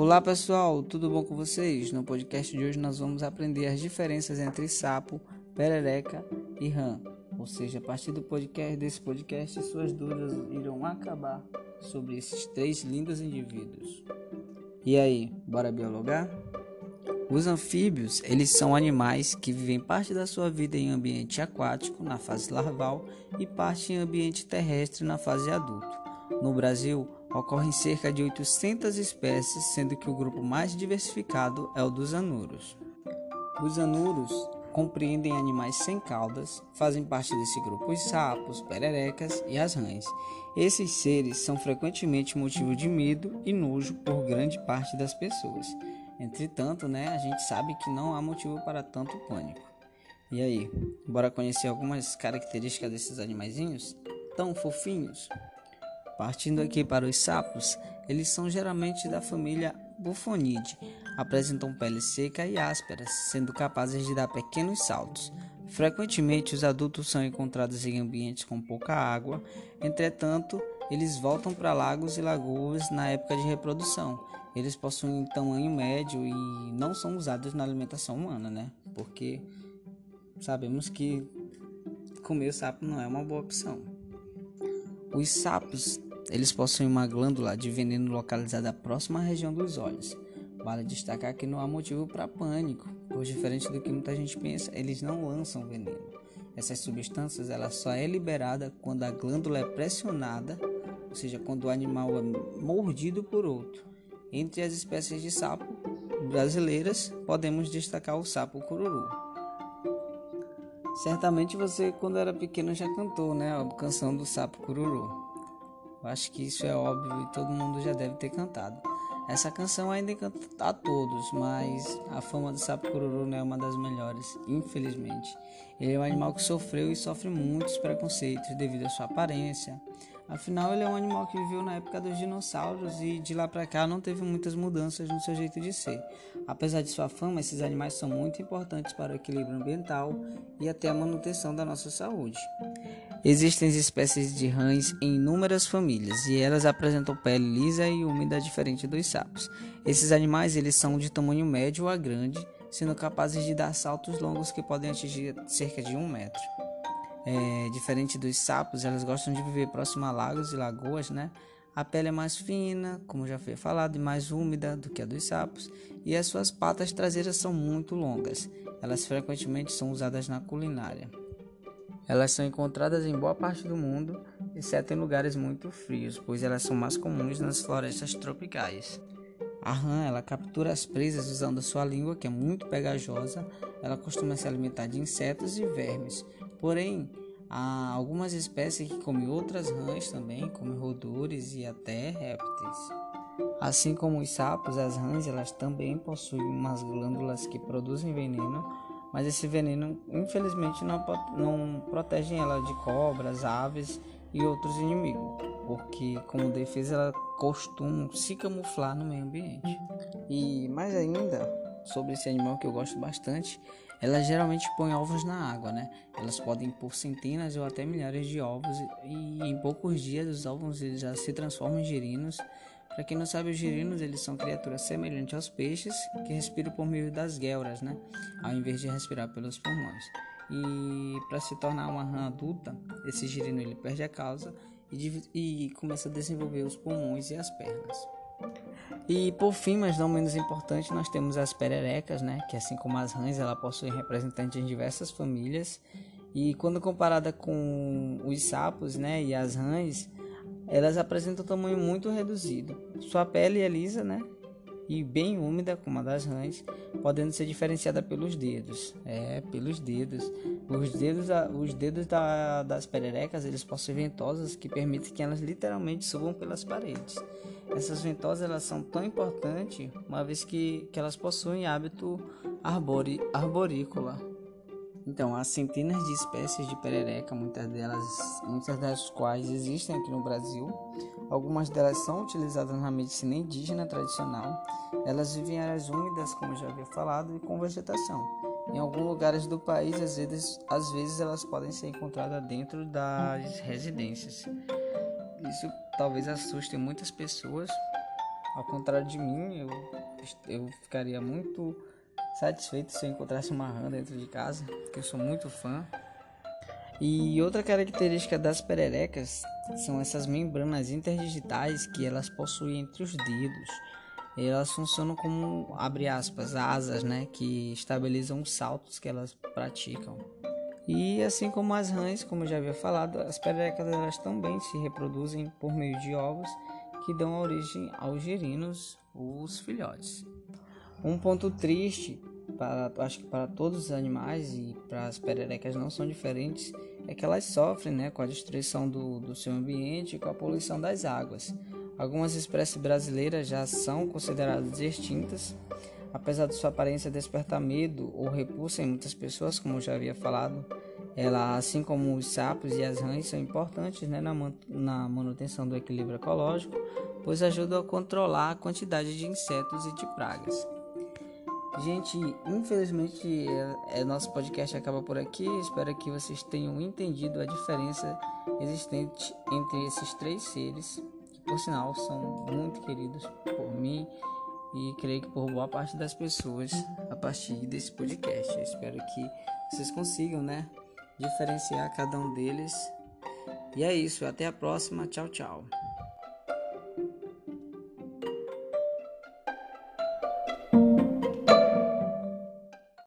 Olá pessoal, tudo bom com vocês? No podcast de hoje nós vamos aprender as diferenças entre sapo, perereca e rã. Ou seja, a partir do podcast desse podcast, suas dúvidas irão acabar sobre esses três lindos indivíduos. E aí, bora biologar? Os anfíbios, eles são animais que vivem parte da sua vida em ambiente aquático, na fase larval, e parte em ambiente terrestre, na fase adulto. No Brasil, ocorrem cerca de 800 espécies, sendo que o grupo mais diversificado é o dos anuros. Os anuros compreendem animais sem caudas, fazem parte desse grupo os sapos, pererecas e as rãs. Esses seres são frequentemente motivo de medo e nojo por grande parte das pessoas. Entretanto, né, a gente sabe que não há motivo para tanto pânico. E aí, bora conhecer algumas características desses animaizinhos tão fofinhos? Partindo aqui para os sapos, eles são geralmente da família Bufonidae, apresentam pele seca e ásperas, sendo capazes de dar pequenos saltos. Frequentemente, os adultos são encontrados em ambientes com pouca água, entretanto, eles voltam para lagos e lagoas na época de reprodução eles possuem tamanho médio e não são usados na alimentação humana, né? Porque sabemos que comer sapo não é uma boa opção. Os sapos, eles possuem uma glândula de veneno localizada próxima à região dos olhos. Vale destacar que não há motivo para pânico, pois diferente do que muita gente pensa, eles não lançam veneno. Essas substâncias ela só é liberada quando a glândula é pressionada, ou seja, quando o animal é mordido por outro. Entre as espécies de sapo brasileiras, podemos destacar o sapo cururu. Certamente você, quando era pequeno, já cantou, né? A canção do sapo cururu. Eu acho que isso é óbvio e todo mundo já deve ter cantado. Essa canção ainda encanta a todos, mas a fama do sapo cururu não é uma das melhores, infelizmente. Ele é um animal que sofreu e sofre muitos preconceitos devido à sua aparência, Afinal, ele é um animal que viveu na época dos dinossauros e de lá para cá não teve muitas mudanças no seu jeito de ser. Apesar de sua fama, esses animais são muito importantes para o equilíbrio ambiental e até a manutenção da nossa saúde. Existem espécies de rãs em inúmeras famílias e elas apresentam pele lisa e úmida diferente dos sapos. Esses animais eles são de tamanho médio a grande, sendo capazes de dar saltos longos que podem atingir cerca de um metro. É, diferente dos sapos, elas gostam de viver próximo a lagos e lagoas, né? A pele é mais fina, como já foi falado, e mais úmida do que a dos sapos, e as suas patas traseiras são muito longas. Elas frequentemente são usadas na culinária. Elas são encontradas em boa parte do mundo, exceto em lugares muito frios, pois elas são mais comuns nas florestas tropicais. A rã, ela captura as presas usando sua língua, que é muito pegajosa. Ela costuma se alimentar de insetos e vermes. Porém, há algumas espécies que comem outras rãs também, como roedores e até répteis. Assim como os sapos, as rãs elas também possuem umas glândulas que produzem veneno, mas esse veneno infelizmente não, não protege ela de cobras, aves e outros inimigos, porque como defesa ela costuma se camuflar no meio ambiente. E mais ainda, sobre esse animal que eu gosto bastante, elas geralmente põem ovos na água, né? Elas podem pôr centenas ou até milhares de ovos e em poucos dias os ovos já se transformam em girinos. Para quem não sabe, os girinos eles são criaturas semelhantes aos peixes que respiram por meio das guelras, né? Ao invés de respirar pelos pulmões. E para se tornar uma rã adulta, esse girino ele perde a causa e, e começa a desenvolver os pulmões e as pernas. E por fim, mas não menos importante, nós temos as pererecas, né? Que assim como as rãs, ela possui representantes em diversas famílias. E quando comparada com os sapos, né, e as rãs, elas apresentam tamanho muito reduzido. Sua pele é lisa, né? E bem úmida, como a das rãs, podendo ser diferenciada pelos dedos. É, pelos dedos. Os dedos, os dedos da, das pererecas, eles possuem ventosas que permitem que elas literalmente subam pelas paredes. Essas ventosas elas são tão importantes, uma vez que, que elas possuem hábito arbori, arborícola. Então, há centenas de espécies de perereca, muitas delas, muitas das quais existem aqui no Brasil. Algumas delas são utilizadas na medicina indígena tradicional. Elas vivem em áreas úmidas, como já havia falado, e com vegetação. Em alguns lugares do país, às vezes, às vezes elas podem ser encontradas dentro das residências. Isso talvez assuste muitas pessoas, Ao contrário de mim, eu, eu ficaria muito satisfeito se eu encontrasse uma rã dentro de casa, que eu sou muito fã. E outra característica das pererecas são essas membranas interdigitais que elas possuem entre os dedos. Elas funcionam como, abre aspas, asas, né, que estabilizam os saltos que elas praticam. E assim como as rãs, como eu já havia falado, as pererecas elas também se reproduzem por meio de ovos que dão origem aos girinos, os filhotes. Um ponto triste para acho que para todos os animais e para as pererecas não são diferentes é que elas sofrem né, com a destruição do, do seu ambiente e com a poluição das águas. Algumas espécies brasileiras já são consideradas extintas, apesar de sua aparência despertar medo ou repulsa em muitas pessoas, como já havia falado. Ela, assim como os sapos e as rãs, são importantes né, na, na manutenção do equilíbrio ecológico, pois ajudam a controlar a quantidade de insetos e de pragas. Gente, infelizmente é, é, nosso podcast acaba por aqui. Espero que vocês tenham entendido a diferença existente entre esses três seres, que por sinal são muito queridos por mim e creio que por boa parte das pessoas a partir desse podcast. Eu espero que vocês consigam, né, diferenciar cada um deles. E é isso, até a próxima. Tchau, tchau.